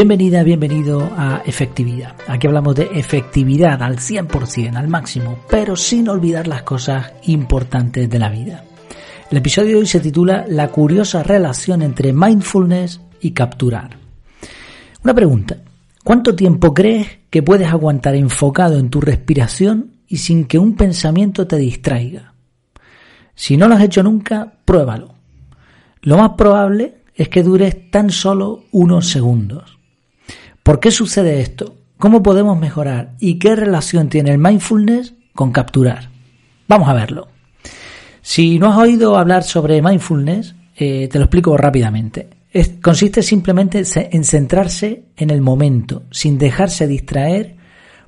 Bienvenida, bienvenido a Efectividad. Aquí hablamos de efectividad al 100%, al máximo, pero sin olvidar las cosas importantes de la vida. El episodio de hoy se titula La curiosa relación entre mindfulness y capturar. Una pregunta. ¿Cuánto tiempo crees que puedes aguantar enfocado en tu respiración y sin que un pensamiento te distraiga? Si no lo has hecho nunca, pruébalo. Lo más probable es que dures tan solo unos segundos. ¿Por qué sucede esto? ¿Cómo podemos mejorar? ¿Y qué relación tiene el mindfulness con capturar? Vamos a verlo. Si no has oído hablar sobre mindfulness, eh, te lo explico rápidamente. consiste simplemente en centrarse en el momento, sin dejarse distraer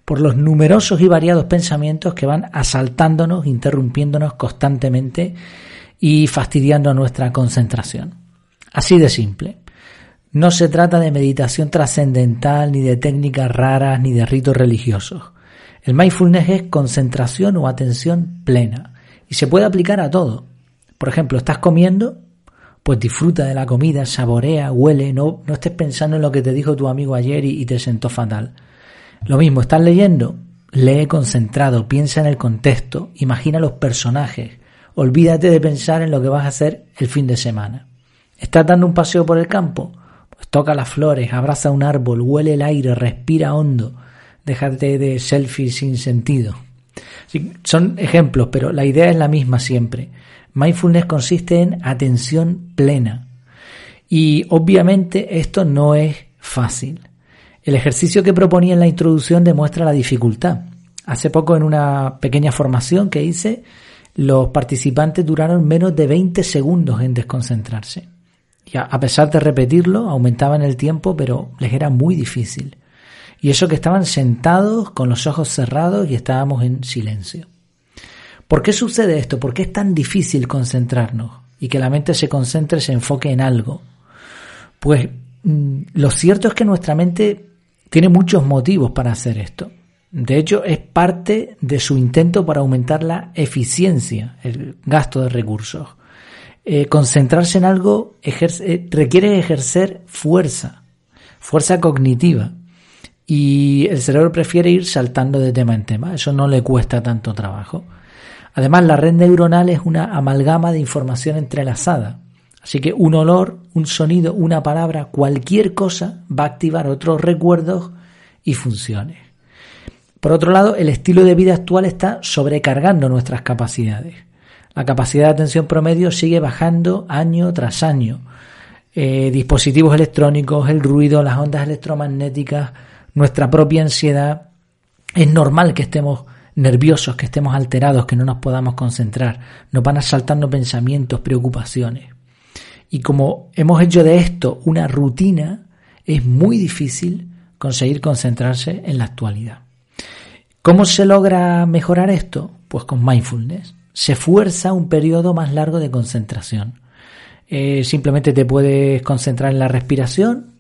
por los numerosos y variados pensamientos que van asaltándonos, interrumpiéndonos constantemente y fastidiando nuestra concentración. Así de simple. No se trata de meditación trascendental, ni de técnicas raras, ni de ritos religiosos. El mindfulness es concentración o atención plena y se puede aplicar a todo. Por ejemplo, estás comiendo, pues disfruta de la comida, saborea, huele, no, no estés pensando en lo que te dijo tu amigo ayer y, y te sentó fatal. Lo mismo, estás leyendo, lee concentrado, piensa en el contexto, imagina los personajes, olvídate de pensar en lo que vas a hacer el fin de semana. ¿Estás dando un paseo por el campo? Toca las flores, abraza un árbol, huele el aire, respira hondo, déjate de selfies sin sentido. son ejemplos, pero la idea es la misma siempre. Mindfulness consiste en atención plena. Y obviamente esto no es fácil. El ejercicio que proponía en la introducción demuestra la dificultad. Hace poco en una pequeña formación que hice, los participantes duraron menos de 20 segundos en desconcentrarse. A pesar de repetirlo, aumentaban el tiempo, pero les era muy difícil. Y eso que estaban sentados con los ojos cerrados y estábamos en silencio. ¿Por qué sucede esto? ¿Por qué es tan difícil concentrarnos y que la mente se concentre, se enfoque en algo? Pues mm, lo cierto es que nuestra mente tiene muchos motivos para hacer esto. De hecho, es parte de su intento para aumentar la eficiencia, el gasto de recursos. Eh, concentrarse en algo eh, requiere ejercer fuerza, fuerza cognitiva. Y el cerebro prefiere ir saltando de tema en tema. Eso no le cuesta tanto trabajo. Además, la red neuronal es una amalgama de información entrelazada. Así que un olor, un sonido, una palabra, cualquier cosa va a activar otros recuerdos y funciones. Por otro lado, el estilo de vida actual está sobrecargando nuestras capacidades. La capacidad de atención promedio sigue bajando año tras año. Eh, dispositivos electrónicos, el ruido, las ondas electromagnéticas, nuestra propia ansiedad. Es normal que estemos nerviosos, que estemos alterados, que no nos podamos concentrar. Nos van asaltando pensamientos, preocupaciones. Y como hemos hecho de esto una rutina, es muy difícil conseguir concentrarse en la actualidad. ¿Cómo se logra mejorar esto? Pues con mindfulness se fuerza un periodo más largo de concentración. Eh, simplemente te puedes concentrar en la respiración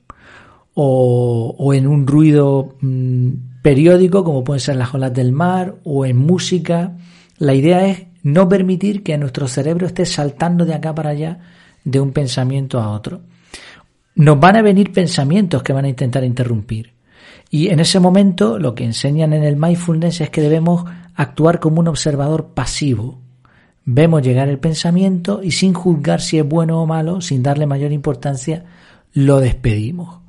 o, en un ruido mm, periódico como pueden ser las olas del mar o en música. La idea es no permitir que nuestro cerebro esté saltando de acá para allá de un pensamiento a otro. Nos van a venir pensamientos que van a intentar interrumpir. Y en ese momento lo que enseñan en el mindfulness es que debemos actuar como un observador pasivo, Vemos llegar el pensamiento y sin juzgar si es bueno o malo, sin darle mayor importancia, lo despedimos.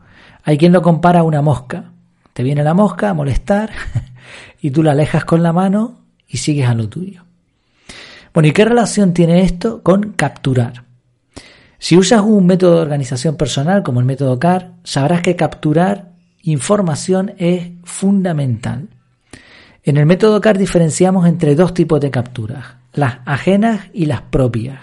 Hay quien lo compara a una mosca. Te viene la mosca a molestar y tú la alejas con la mano y sigues a lo tuyo. Bueno, ¿y qué relación tiene esto con capturar? Si usas un método de organización personal como el método CAR, sabrás que capturar información es fundamental. En el método CAR diferenciamos entre dos tipos de capturas, las ajenas y las propias.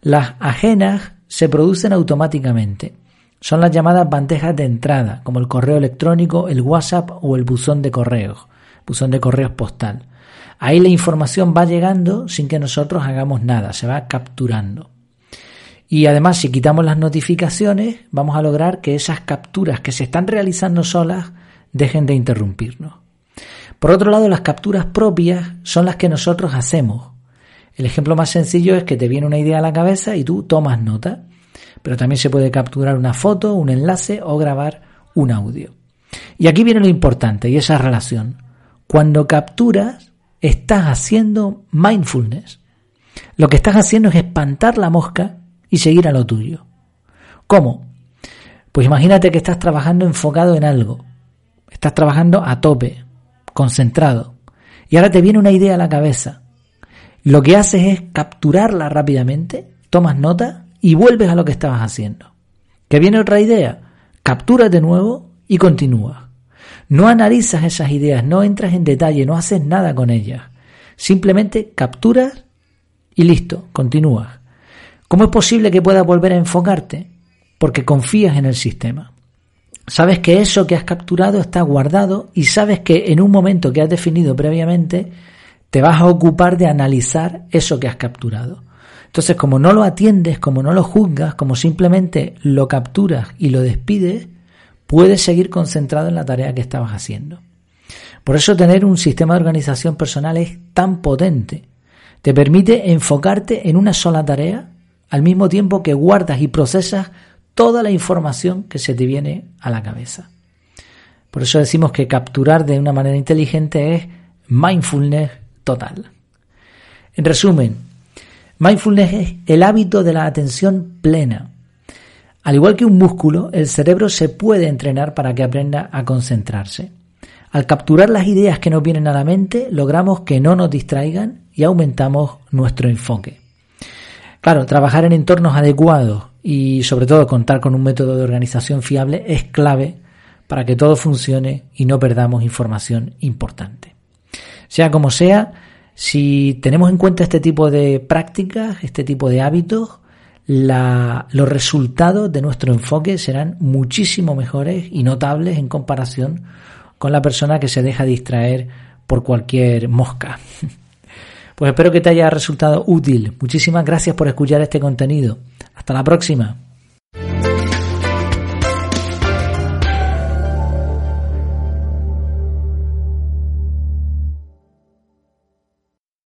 Las ajenas se producen automáticamente. Son las llamadas bandejas de entrada, como el correo electrónico, el WhatsApp o el buzón de correos, buzón de correos postal. Ahí la información va llegando sin que nosotros hagamos nada, se va capturando. Y además, si quitamos las notificaciones, vamos a lograr que esas capturas que se están realizando solas dejen de interrumpirnos. Por otro lado, las capturas propias son las que nosotros hacemos, el ejemplo más sencillo es que te viene una idea a la cabeza y tú tomas nota, pero también se puede capturar una foto, un enlace o grabar un audio. Y aquí viene lo importante y esa relación. Cuando capturas, estás haciendo mindfulness. Lo que estás haciendo es espantar la mosca y seguir a lo tuyo. ¿Cómo? Pues imagínate que estás trabajando enfocado en algo. Estás trabajando a tope, concentrado. Y ahora te viene una idea a la cabeza. Lo que haces es capturarla rápidamente, tomas nota y vuelves a lo que estabas haciendo. ¿Que viene otra idea? Capturas de nuevo y continúas. No analizas esas ideas, no entras en detalle, no haces nada con ellas. Simplemente capturas y listo, continúas. ¿Cómo es posible que puedas volver a enfocarte? Porque confías en el sistema. Sabes que eso que has capturado está guardado y sabes que en un momento que has definido previamente te vas a ocupar de analizar eso que has capturado. Entonces, como no lo atiendes, como no lo juzgas, como simplemente lo capturas y lo despides, puedes seguir concentrado en la tarea que estabas haciendo. Por eso tener un sistema de organización personal es tan potente. Te permite enfocarte en una sola tarea al mismo tiempo que guardas y procesas toda la información que se te viene a la cabeza. Por eso decimos que capturar de una manera inteligente es mindfulness total. En resumen, mindfulness es el hábito de la atención plena. Al igual que un músculo, el cerebro se puede entrenar para que aprenda a concentrarse. Al capturar las ideas que nos vienen a la mente, logramos que no nos distraigan y aumentamos nuestro enfoque. Claro, trabajar en entornos adecuados y sobre todo contar con un método de organización fiable es clave para que todo funcione y no perdamos información importante. Sea como sea, si tenemos en cuenta este tipo de prácticas, este tipo de hábitos, los resultados de nuestro enfoque serán muchísimo mejores y notables en comparación con la persona que se deja distraer por cualquier mosca. Pues espero que te haya resultado útil. Muchísimas gracias por escuchar este contenido. Hasta la próxima.